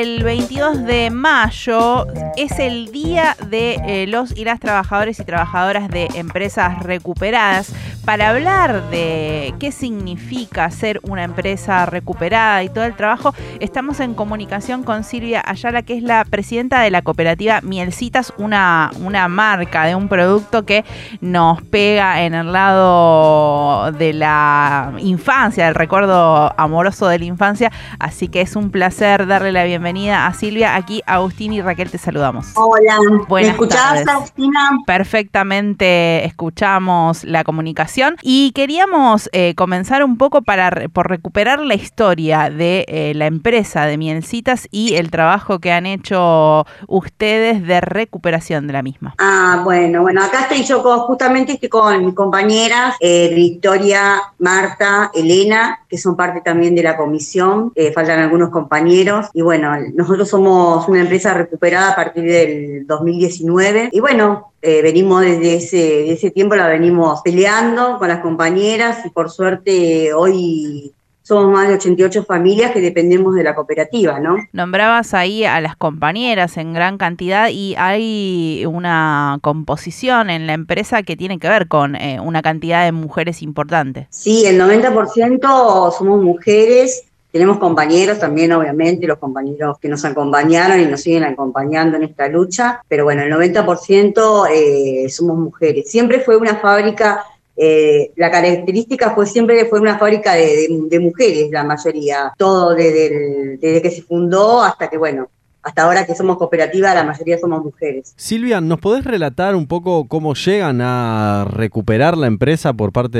el 22 de mayo es el día de eh, los y las trabajadores y trabajadoras de empresas recuperadas. Para hablar de qué significa ser una empresa recuperada y todo el trabajo, estamos en comunicación con Silvia Ayala, que es la presidenta de la cooperativa Mielcitas, una, una marca de un producto que nos pega en el lado de la infancia, del recuerdo amoroso de la infancia. Así que es un placer darle la bienvenida a Silvia. Aquí Agustín y Raquel te saludamos. Hola, ¿me escuchabas, Agustina? Perfectamente escuchamos la comunicación y queríamos eh, comenzar un poco para por recuperar la historia de eh, la empresa de Mielcitas y el trabajo que han hecho ustedes de recuperación de la misma. Ah, bueno, bueno, acá estoy yo justamente estoy con mis compañeras eh, Victoria, Marta, Elena, que son parte también de la comisión, faltan algunos compañeros y bueno, nosotros somos una empresa recuperada a partir del 2019 y bueno, eh, venimos desde ese, ese tiempo, la venimos peleando con las compañeras y por suerte hoy somos más de 88 familias que dependemos de la cooperativa, ¿no? Nombrabas ahí a las compañeras en gran cantidad y hay una composición en la empresa que tiene que ver con eh, una cantidad de mujeres importante. Sí, el 90% somos mujeres tenemos compañeros también, obviamente, los compañeros que nos acompañaron y nos siguen acompañando en esta lucha, pero bueno, el 90% eh, somos mujeres. Siempre fue una fábrica, eh, la característica fue siempre fue una fábrica de, mujeres, la mayoría, todo desde que se fundó hasta que, bueno, hasta ahora que somos cooperativa, la mayoría somos mujeres. Silvia, ¿nos podés relatar un poco cómo llegan a recuperar la empresa por parte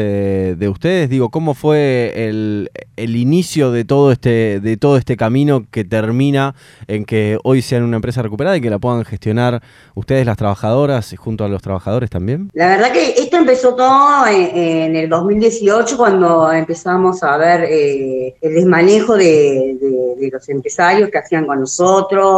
de, ustedes? Digo, ¿cómo fue el, inicio de todo, este, de todo este camino que termina en que hoy sean una empresa recuperada y que la puedan gestionar ustedes, las trabajadoras, junto a los trabajadores también? La verdad que esto empezó todo en, el 2018, cuando empezamos a ver eh, el desmanejo de los empresarios que hacían con nosotros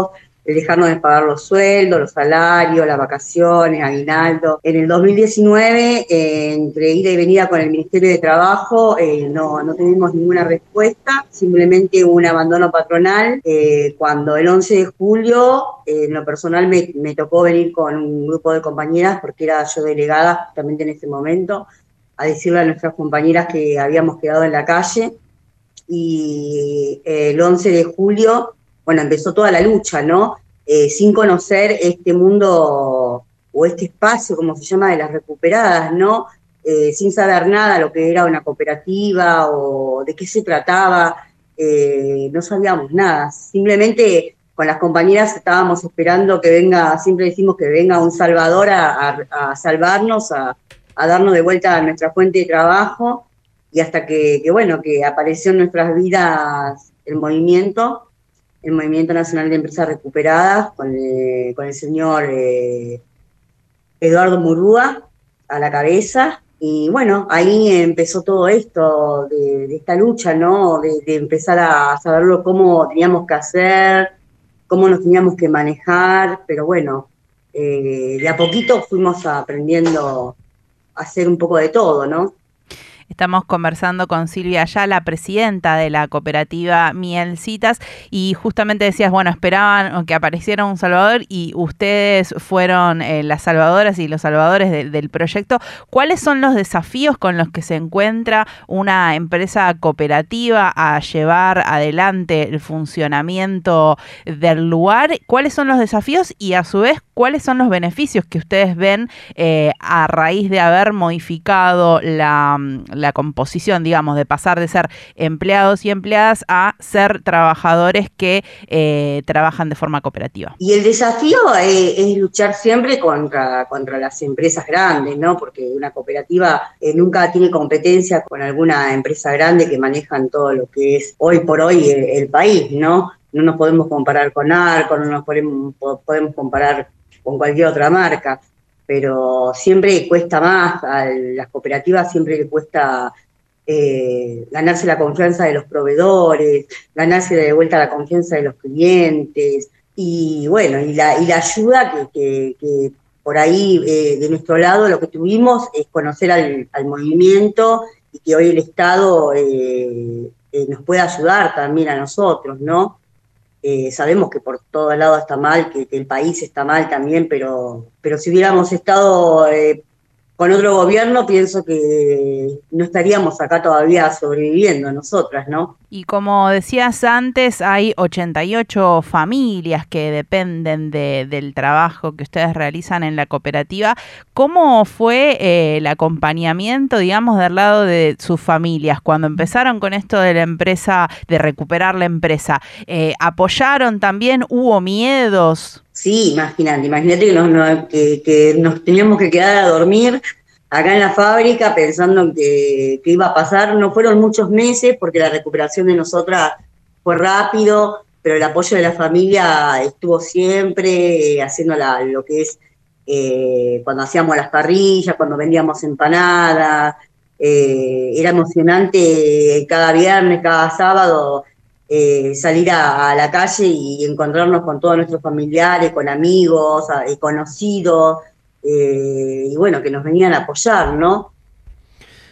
de dejarnos de pagar los sueldos, los salarios, las vacaciones, aguinaldo. En el 2019, eh, entre ida y venida con el Ministerio de Trabajo, eh, no, no tuvimos ninguna respuesta, simplemente un abandono patronal. Eh, cuando el 11 de julio, en lo personal me, me, tocó venir con un grupo de compañeras, porque era yo delegada justamente en ese momento, a decirle a nuestras compañeras que habíamos quedado en la calle. Y el 11 de julio bueno, empezó toda la lucha, ¿no? Eh, sin conocer este mundo o este espacio, como se llama, de las recuperadas, ¿no? Eh, sin saber nada lo que era una cooperativa o de qué se trataba, eh, no sabíamos nada. Simplemente con las compañeras estábamos esperando que venga, siempre decimos que venga un salvador a, salvarnos, a, darnos de vuelta a nuestra fuente de trabajo y hasta que, que, bueno, que apareció en nuestras vidas el movimiento el Movimiento Nacional de Empresas Recuperadas con, el señor eh, Eduardo Murúa a la cabeza. Y bueno, ahí empezó todo esto de, esta lucha, ¿no? De, empezar a saberlo cómo teníamos que hacer, cómo nos teníamos que manejar, pero bueno, eh, de a poquito fuimos aprendiendo a hacer un poco de todo, ¿no? Estamos conversando con Silvia la presidenta de la cooperativa Mielcitas, y justamente decías, bueno, esperaban que apareciera un salvador y ustedes fueron eh, las salvadoras y los salvadores del proyecto. ¿Cuáles son los desafíos con los que se encuentra una empresa cooperativa a llevar adelante el funcionamiento del lugar? ¿Cuáles son los desafíos y a su vez cuáles son los beneficios que ustedes ven eh, a raíz de haber modificado la la composición, digamos, de pasar de ser empleados y empleadas a ser trabajadores que eh, trabajan de forma cooperativa. Y el desafío eh, es, luchar siempre contra, contra las empresas grandes, ¿no? Porque una cooperativa eh, nunca tiene competencia con alguna empresa grande que manejan todo lo que es hoy por hoy el, país, ¿no? No nos podemos comparar con Arco, no nos podemos, podemos comparar con cualquier otra marca pero siempre cuesta más, a las cooperativas siempre le cuesta eh, ganarse la confianza de los proveedores, ganarse de vuelta la confianza de los clientes, y bueno, y la, y la ayuda que, que, por ahí eh, de nuestro lado lo que tuvimos es conocer al, movimiento y que hoy el Estado eh, nos pueda ayudar también a nosotros, ¿no? Eh, sabemos que por todos lados está mal, que, el país está mal también, pero, pero si hubiéramos estado eh, con otro gobierno, pienso que no estaríamos acá todavía sobreviviendo nosotras, ¿no? Y como decías antes, hay 88 familias que dependen de, del trabajo que ustedes realizan en la cooperativa. ¿Cómo fue eh, el acompañamiento, digamos, del lado de sus familias cuando empezaron con esto de la empresa, de recuperar la empresa? Eh, ¿Apoyaron también? ¿Hubo miedos? Sí, imagínate, imagínate que nos, que, teníamos que quedar a dormir acá en la fábrica pensando que, iba a pasar. No fueron muchos meses porque la recuperación de nosotras fue rápido, pero el apoyo de la familia estuvo siempre eh, haciendo lo que es eh, cuando hacíamos las parrillas, cuando vendíamos empanadas. Eh, era emocionante cada viernes, cada sábado eh, salir a, la calle y encontrarnos con todos nuestros familiares, con amigos, conocidos, eh, y bueno, que nos venían a apoyar, ¿no?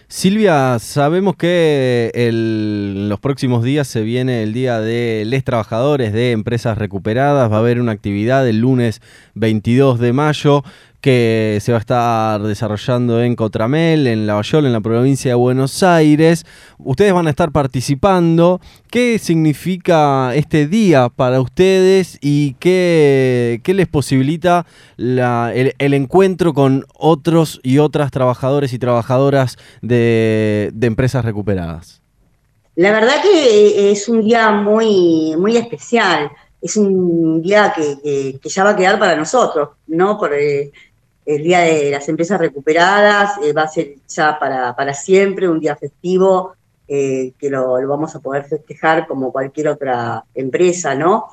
Silvia, sabemos que en los próximos días se viene el Día de les Trabajadores de Empresas Recuperadas. Va a haber una actividad el lunes 22 de mayo que se va a estar desarrollando en Cotramel, en Lavallol, en la provincia de Buenos Aires. Ustedes van a estar participando. ¿Qué significa este día para ustedes y qué, les posibilita el, encuentro con otros y otras trabajadores y trabajadoras de, empresas recuperadas? La verdad que es un día muy, muy especial. Es un día que, ya va a quedar para nosotros, ¿no? Por, eh, el Día de las Empresas Recuperadas eh, va a ser ya para, para siempre un día festivo eh, que lo, vamos a poder festejar como cualquier otra empresa, ¿no?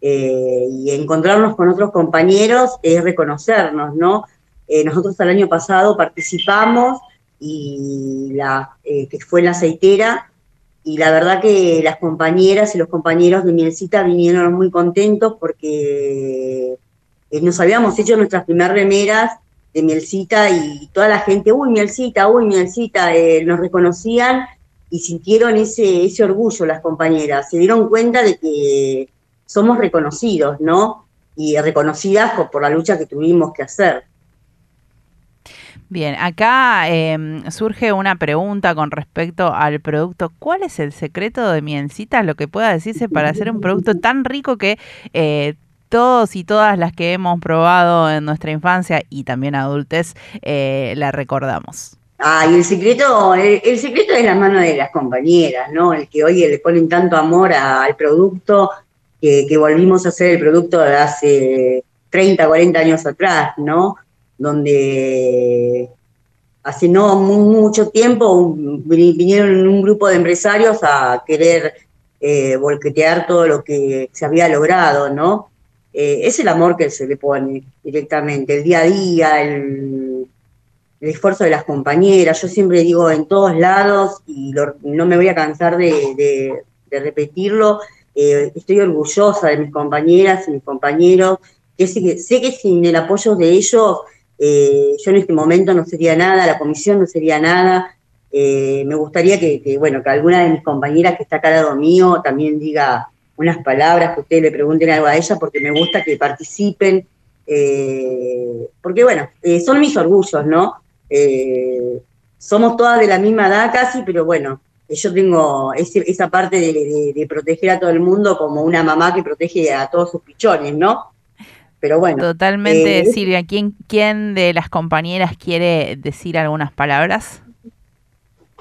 Eh, y encontrarnos con otros compañeros es reconocernos, ¿no? nosotros el año pasado participamos y la, que fue en la aceitera y la verdad que las compañeras y los compañeros de Mielcita vinieron muy contentos porque eh, nos habíamos hecho nuestras primeras remeras de Mielcita y toda la gente, uy, Mielcita, uy, Mielcita, eh, nos reconocían y sintieron ese, ese orgullo las compañeras, se dieron cuenta de que somos reconocidos, ¿no? Y reconocidas por, la lucha que tuvimos que hacer. Bien, acá em, surge una pregunta con respecto al producto. ¿Cuál es el secreto de Mielcita, lo que pueda decirse para hacer un producto tan rico que eh, todos y todas las que hemos probado en nuestra infancia y también adultes eh, la recordamos. Ah, y el secreto, el, secreto es la mano de las compañeras, ¿no? El que hoy le ponen tanto amor al producto que, volvimos a hacer el producto hace 30, 40 años atrás, ¿no? Donde hace no mucho tiempo vinieron un grupo de empresarios a querer eh, volquetear todo lo que se había logrado, ¿no? Eh, es el amor que se le pone directamente, el día a día, el, esfuerzo de las compañeras. Yo siempre digo en todos lados, y no me voy a cansar de, repetirlo, eh, estoy orgullosa de mis compañeras y mis compañeros, que sé, que sin el apoyo de ellos, eh, yo en este momento no sería nada, la comisión no sería nada. me gustaría que, que, bueno, que alguna de mis compañeras que está acá al lado mío también diga unas palabras, que ustedes le pregunten algo a ella, porque me gusta que participen, eh, porque bueno, eh, son mis orgullos, ¿no? Eh, somos todas de la misma edad casi, pero bueno, yo tengo esa parte de, proteger a todo el mundo como una mamá que protege a todos sus pichones, ¿no? Pero bueno. Totalmente, Silvia. ¿Quién, ¿Quién de las compañeras quiere decir algunas palabras?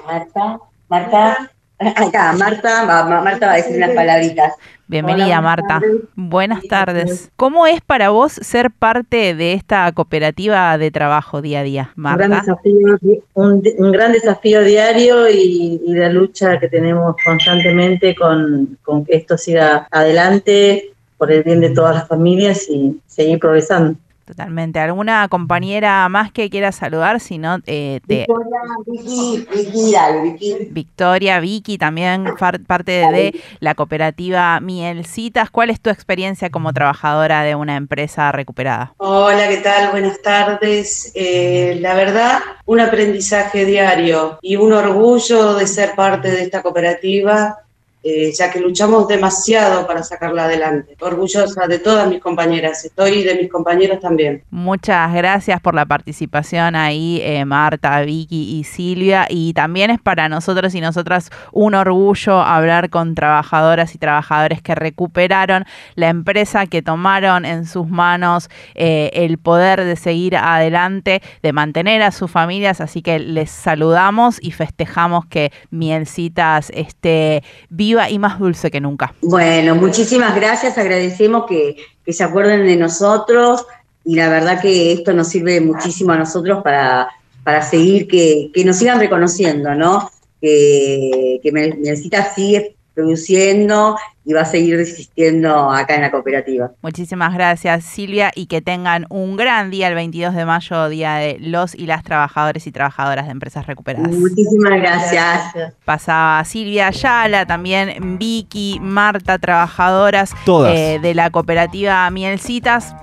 Marta, Marta. Acá, Marta, Marta va a decir unas palabritas. Bienvenida, Marta. Buenas tardes. ¿Cómo es para vos ser parte de esta cooperativa de trabajo día a día, Marta? Un gran desafío, un, gran desafío diario y, de lucha que tenemos constantemente con, con que esto siga adelante por el bien de todas las familias y seguir progresando. Totalmente. ¿Alguna compañera más que quiera saludar? Si no, eh, Victoria, Vicky, Vicky, dale, Vicky. Victoria, Vicky, también parte de la cooperativa Mielcitas. ¿Cuál es tu experiencia como trabajadora de una empresa recuperada? Hola, ¿qué tal? Buenas tardes. Eh, la verdad, un aprendizaje diario y un orgullo de ser parte de esta cooperativa eh, ya que luchamos demasiado para sacarla adelante. Orgullosa de todas mis compañeras, estoy de mis compañeros también. Muchas gracias por la participación ahí, eh, Marta, Vicky y Silvia. Y también es para nosotros y nosotras un orgullo hablar con trabajadoras y trabajadores que recuperaron la empresa, que tomaron en sus manos eh, el poder de seguir adelante, de mantener a sus familias. Así que les saludamos y festejamos que Mielcitas esté viva y más dulce que nunca. Bueno, muchísimas gracias, agradecemos que, se acuerden de nosotros y la verdad que esto nos sirve muchísimo a nosotros para, para seguir, que, que nos sigan reconociendo, ¿no? Que, que Mielcitas sigue produciendo y va a seguir resistiendo acá en la cooperativa. Muchísimas gracias Silvia y que tengan un gran día el 22 de mayo, Día de los y las trabajadores y trabajadoras de empresas recuperadas. Muchísimas gracias. Pasaba Silvia Ayala, también Vicky, Marta, trabajadoras Todas. eh, de la cooperativa Mielcitas